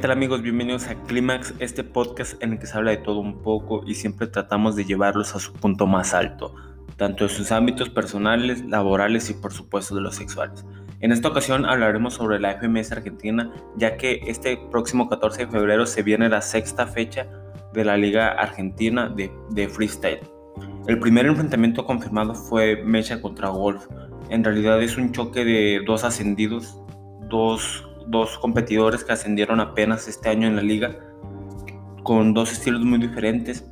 Hola, ¿qué tal amigos? Bienvenidos a Clímax, este podcast en el que se habla de todo un poco y siempre tratamos de llevarlos a su punto más alto, tanto de sus ámbitos personales, laborales y por supuesto de los sexuales. En esta ocasión hablaremos sobre la FMS Argentina, ya que este próximo 14 de febrero se viene la sexta fecha de la Liga Argentina de, de Freestyle. El primer enfrentamiento confirmado fue Mecha contra Wolf. En realidad es un choque de dos ascendidos, dos, dos competidores que ascendieron apenas este año en la liga, con dos estilos muy diferentes.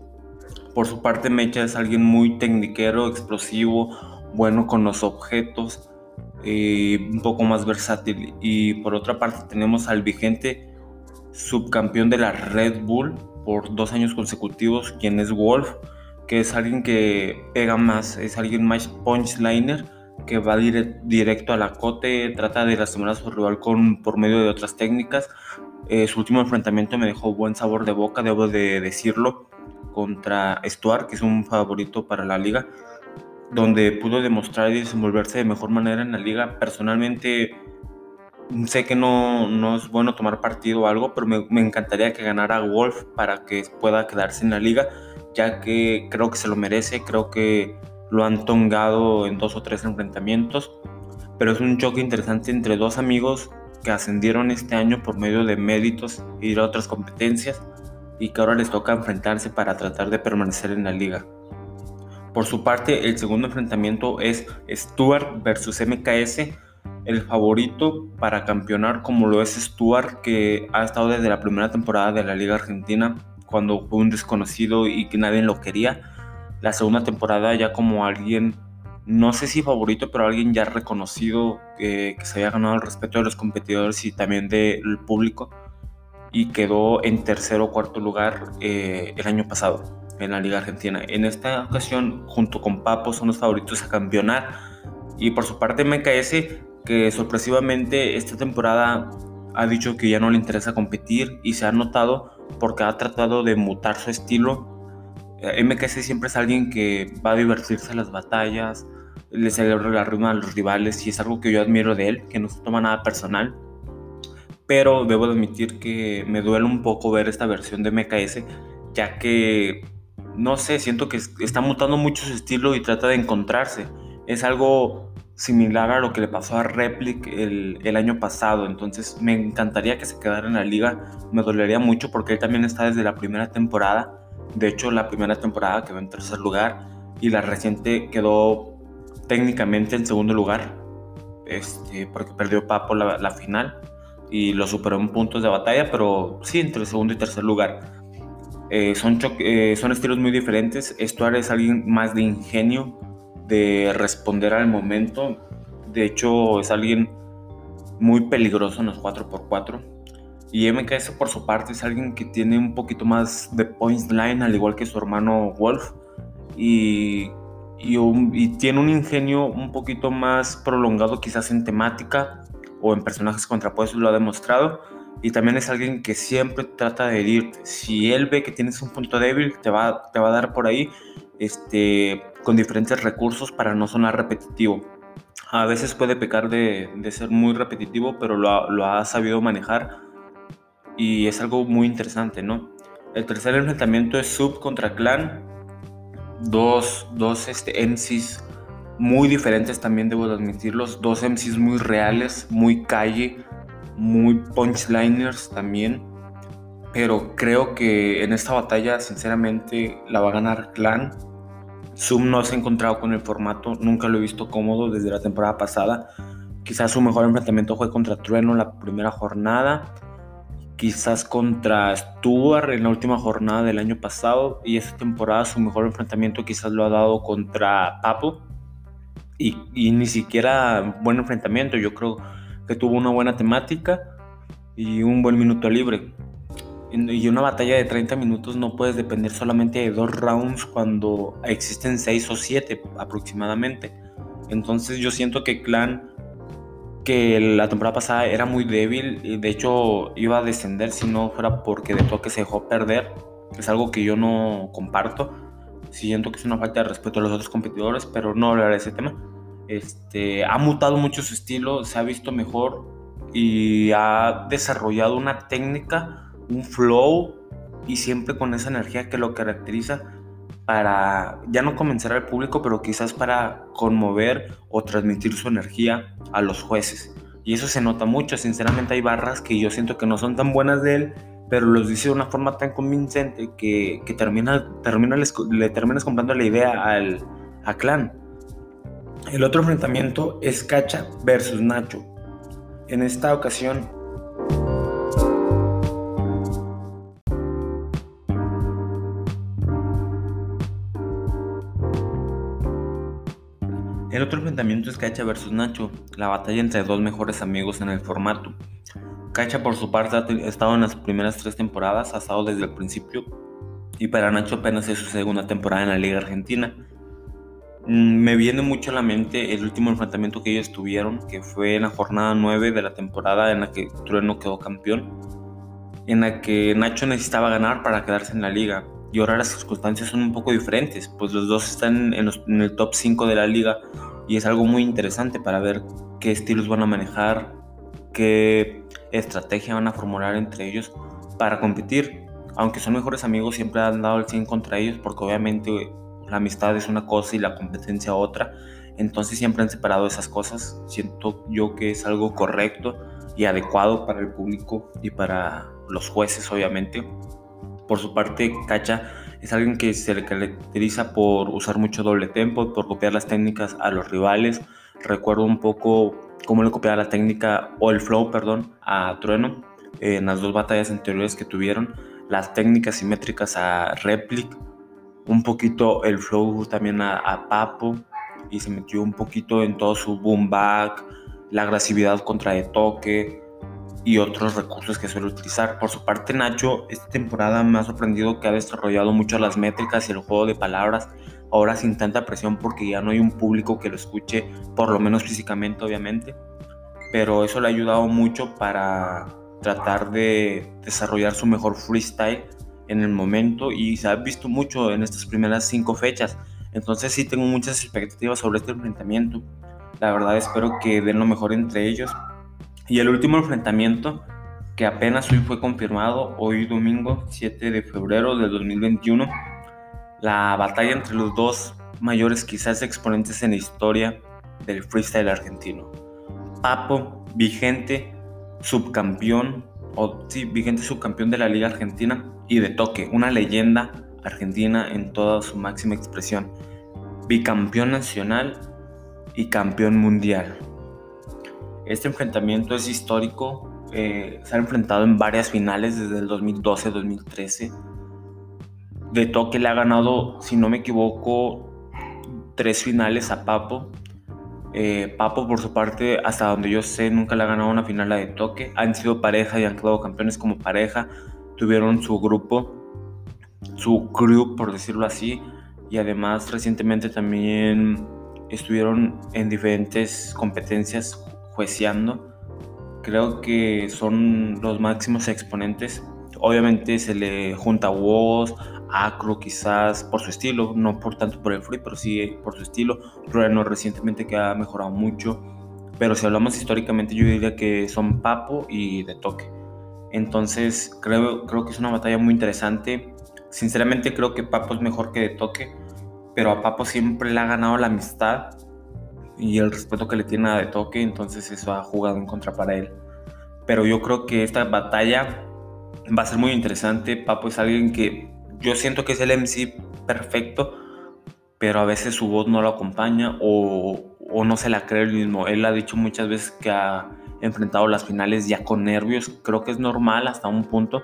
Por su parte, Mecha es alguien muy tecniquero, explosivo, bueno con los objetos, eh, un poco más versátil. Y por otra parte tenemos al vigente subcampeón de la Red Bull por dos años consecutivos, quien es Wolf, que es alguien que pega más, es alguien más punchliner, que va directo a la cote, trata de lastimar a su rival con, por medio de otras técnicas. Eh, su último enfrentamiento me dejó buen sabor de boca, debo de decirlo, contra Stuart, que es un favorito para la liga donde pudo demostrar y desenvolverse de mejor manera en la liga. Personalmente sé que no, no es bueno tomar partido o algo, pero me, encantaría que ganara Wolf para que pueda quedarse en la liga, ya que creo que se lo merece, creo que lo han tongado en dos o tres enfrentamientos, pero es un choque interesante entre dos amigos que ascendieron este año por medio de méritos y de otras competencias y que ahora les toca enfrentarse para tratar de permanecer en la liga. Por su parte, el segundo enfrentamiento es Stuart versus MKS, el favorito para campeonar como lo es Stuart, que ha estado desde la primera temporada de la Liga Argentina, cuando fue un desconocido y que nadie lo quería. La segunda temporada ya como alguien, no sé si favorito, pero alguien ya reconocido, que se había ganado el respeto de los competidores y también del público, y quedó en tercer o cuarto lugar eh, el año pasado en la Liga Argentina. En esta ocasión, junto con Papo, son los favoritos a campeonar. Y por su parte, MKS, que sorpresivamente esta temporada ha dicho que ya no le interesa competir y se ha notado porque ha tratado de mutar su estilo. Eh, MKS siempre es alguien que va a divertirse en las batallas, le celebra la rima a los rivales y es algo que yo admiro de él, que no se toma nada personal. Pero debo admitir que me duele un poco ver esta versión de MKS, ya que no sé, siento que está mutando mucho su estilo y trata de encontrarse. Es algo similar a lo que le pasó a Replic el, año pasado, entonces me encantaría que se quedara en la liga, me dolería mucho porque él también está desde la primera temporada, de hecho la primera temporada quedó en tercer lugar y la reciente quedó técnicamente en segundo lugar, este, porque perdió Papo la, la final y lo superó en puntos de batalla, pero sí entre segundo y tercer lugar. Eh, son, eh, son estilos muy diferentes. Stuart es alguien más de ingenio, de responder al momento. De hecho, es alguien muy peligroso en los 4x4. Y MKS por su parte es alguien que tiene un poquito más de points line, al igual que su hermano Wolf. Y, y tiene un ingenio un poquito más prolongado quizás en temática o en personajes contrapuestos, lo ha demostrado y también es alguien que siempre trata de herirte. Si él ve que tienes un punto débil, te va, te va a dar por ahí este, con diferentes recursos para no sonar repetitivo. A veces puede pecar de, de ser muy repetitivo, pero lo, lo, ha sabido manejar y es algo muy interesante, ¿no? El tercer enfrentamiento es Sub contra Clan. Dos, dos este, MCs muy diferentes también, debo admitirlos. Dos MCs muy reales, muy calle muy punchliners también. Pero creo que en esta batalla, sinceramente, la va a ganar Clan. Zoom no se ha encontrado con el formato, nunca lo he visto cómodo desde la temporada pasada. Quizás su mejor enfrentamiento fue contra Trueno en la primera jornada. Quizás contra Stuart en la última jornada del año pasado. Y esta temporada su mejor enfrentamiento quizás lo ha dado contra Papo. Y, ni siquiera buen enfrentamiento. Yo creo que tuvo una buena temática y un buen minuto libre. Y una batalla de 30 minutos no puedes depender solamente de dos rounds cuando existen 6 o 7 aproximadamente. Entonces yo siento que Clan, que la temporada pasada era muy débil, y de hecho iba a descender si no fuera porque de toque se dejó perder. Es algo que yo no comparto. Siento que es una falta de respeto a los otros competidores, pero no hablaré de ese tema. Este, ha mutado mucho su estilo, se ha visto mejor. y ha desarrollado una técnica, un flow y siempre con esa energía que lo caracteriza para ya no convencer al público, pero quizás para conmover o transmitir su energía a los jueces. Y eso se nota mucho, sinceramente hay barras que yo siento que no son tan buenas de él, pero los dice de una forma tan convincente que, que termina, termina, le terminas comprando la idea al, a Clan. El otro enfrentamiento es Cacha versus Nacho. En esta ocasión El otro enfrentamiento es Cacha versus Nacho, la batalla entre dos mejores amigos en el formato. Cacha por su parte ha estado en las primeras tres temporadas, ha estado desde el principio y para Nacho apenas es su segunda temporada en la Liga Argentina. Mm, me viene mucho a la mente el último enfrentamiento que ellos tuvieron, que fue en la jornada 9 de la temporada en la que Trueno quedó campeón, en la que Nacho necesitaba ganar para quedarse en la liga. Y ahora las circunstancias son un poco diferentes, pues los dos están en, en el top 5 de la liga y es algo muy interesante para ver qué estilos van a manejar, qué estrategia van a formular entre ellos para competir. Aunque son mejores amigos, siempre han dado el 100 contra ellos porque obviamente la amistad es una cosa y la competencia otra. Entonces siempre han separado esas cosas. Siento yo que es algo correcto y adecuado para el público y para los jueces, obviamente. Por su parte, Cacha es alguien que se le caracteriza por usar mucho doble tempo, por copiar las técnicas a los rivales. Recuerdo un poco cómo le copiaba la técnica, o el flow, perdón, a Trueno en las dos batallas anteriores que tuvieron. Las técnicas simétricas a Replic, un poquito el flow también a, Papo, y se metió un poquito en todo su boom back, la agresividad contra de toque, y otros recursos que suele utilizar. Por su parte, Nacho, esta temporada me ha sorprendido que ha desarrollado mucho las métricas y el juego de palabras, ahora sin tanta presión porque ya no hay un público que lo escuche, por lo menos físicamente, obviamente. Pero eso le ha ayudado mucho para tratar de desarrollar su mejor freestyle en el momento y se ha visto mucho en estas primeras cinco fechas. Entonces sí tengo muchas expectativas sobre este enfrentamiento. La verdad espero que den lo mejor entre ellos y el último enfrentamiento, que apenas hoy fue confirmado, hoy domingo 7 de febrero de 2021, la batalla entre los dos mayores quizás exponentes en la historia del freestyle argentino. Papo, vigente subcampeón, o sí, vigente subcampeón de la Liga Argentina, y de toque, una leyenda argentina en toda su máxima expresión. Bicampeón nacional y campeón mundial. Este enfrentamiento es histórico, eh, se ha enfrentado en varias finales desde el 2012-2013. De toque le ha ganado, si no me equivoco, tres finales a Papo. Eh, Papo, por su parte, hasta donde yo sé, nunca le ha ganado una final a de toque. Han sido pareja y han quedado campeones como pareja. Tuvieron su grupo, su crew, por decirlo así. Y además, recientemente también estuvieron en diferentes competencias jueceando. Creo que son los máximos exponentes. Obviamente se le junta Woz, Acro quizás por su estilo, no por tanto por el free, pero sí por su estilo. Trueno recientemente que ha mejorado mucho. Pero si hablamos históricamente yo diría que son Papo y De Toque. Entonces creo, creo que es una batalla muy interesante. Sinceramente creo que Papo es mejor que De Toque, pero a Papo siempre le ha ganado la amistad y el respeto que le tiene a De Toque, entonces eso ha jugado en contra para él. Pero yo creo que esta batalla va a ser muy interesante. Papo es alguien que yo siento que es el MC perfecto, pero a veces su voz no lo acompaña o, o no se la cree él mismo. Él ha dicho muchas veces que ha enfrentado las finales ya con nervios. Creo que es normal hasta un punto,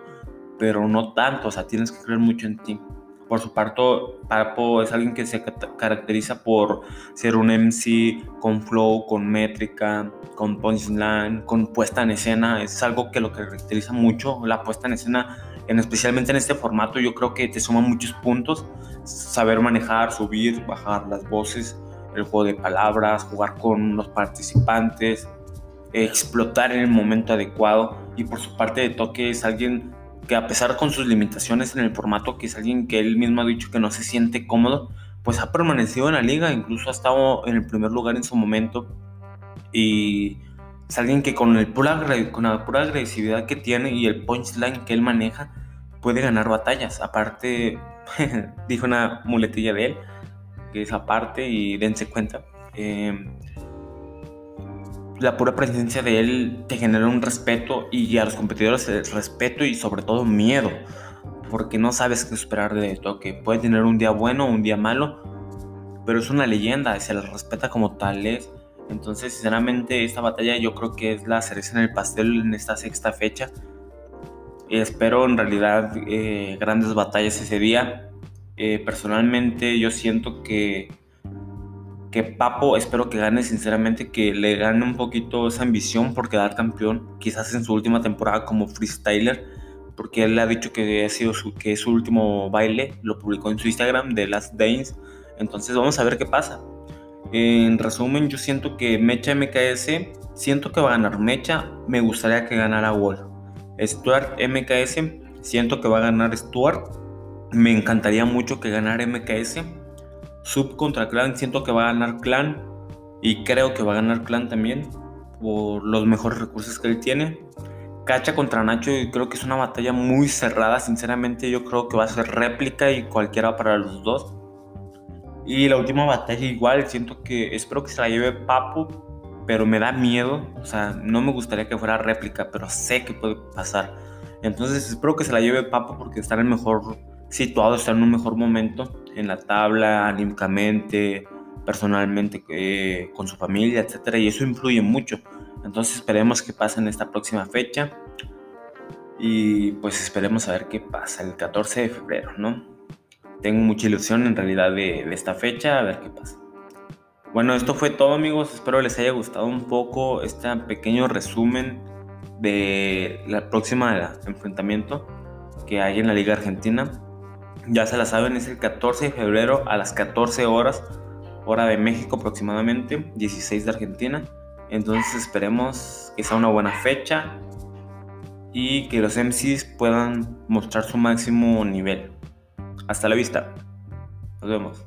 pero no tanto. O sea, tienes que creer mucho en ti. Por su parte, Papo es alguien que se caracteriza por ser un MC con flow, con métrica, con punchline, con puesta en escena. Es algo que lo caracteriza mucho, la puesta en escena, en, especialmente en este formato. Yo creo que te suma muchos puntos. Saber manejar, subir, bajar las voces, el juego de palabras, jugar con los participantes, explotar en el momento adecuado. Y por su parte de toque es alguien que a pesar con sus limitaciones en el formato, que es alguien que él mismo ha dicho que no se siente cómodo, pues ha permanecido en la liga, incluso ha estado en el primer lugar en su momento y es alguien que con, el pura, con la pura agresividad que tiene y el punchline que él maneja, puede ganar batallas. Aparte, dijo una muletilla de él, que es aparte y dense cuenta. Em, la pura presencia de él te genera un respeto y a los competidores respeto y sobre todo miedo, porque no sabes qué esperar de esto, que puede tener un día bueno un día malo, pero es una leyenda, se le respeta como tal es. Entonces, sinceramente, esta batalla yo creo que es la cereza en el pastel en esta sexta fecha. espero en realidad eh, grandes batallas ese día. Eh, personalmente yo siento que que Papo espero que gane sinceramente, que le gane un poquito esa ambición por quedar campeón, quizás en su última temporada como freestyler, porque él ha dicho que ha sido su, que es su último baile, lo publicó en su Instagram de Last Days, entonces vamos a ver qué pasa. En resumen, yo siento que Mecha MKS, siento que va a ganar Mecha, me gustaría que ganara Wall. Stuart MKS, siento que va a ganar Stuart, me encantaría mucho que ganara MKS Sub contra Clan, siento que va a ganar Clan y creo que va a ganar Clan también por los mejores recursos que él tiene. Cacha contra Nacho y creo que es una batalla muy cerrada, sinceramente yo creo que va a ser réplica y cualquiera para los dos. Y la última batalla igual, siento que espero que se la lleve Papu, pero me da miedo, o sea, no me gustaría que fuera réplica, pero sé que puede pasar. Entonces espero que se la lleve Papu porque está en el mejor situado, está en un mejor momento en la tabla, anímicamente, personalmente, eh, con su familia, etcétera, y eso influye mucho. Entonces esperemos que pase en esta próxima fecha y pues esperemos a ver qué pasa el 14 de febrero, ¿no? Tengo mucha ilusión en realidad de, de esta fecha, a ver qué pasa. Bueno, esto fue todo amigos, espero les haya gustado un poco este pequeño resumen de la próxima enfrentamiento que hay en la Liga Argentina. Ya se la saben, es el 14 de febrero a las 14 horas, hora de México aproximadamente, 16 de Argentina. Entonces esperemos que sea una buena fecha y que los MCs puedan mostrar su máximo nivel. Hasta la vista. Nos vemos.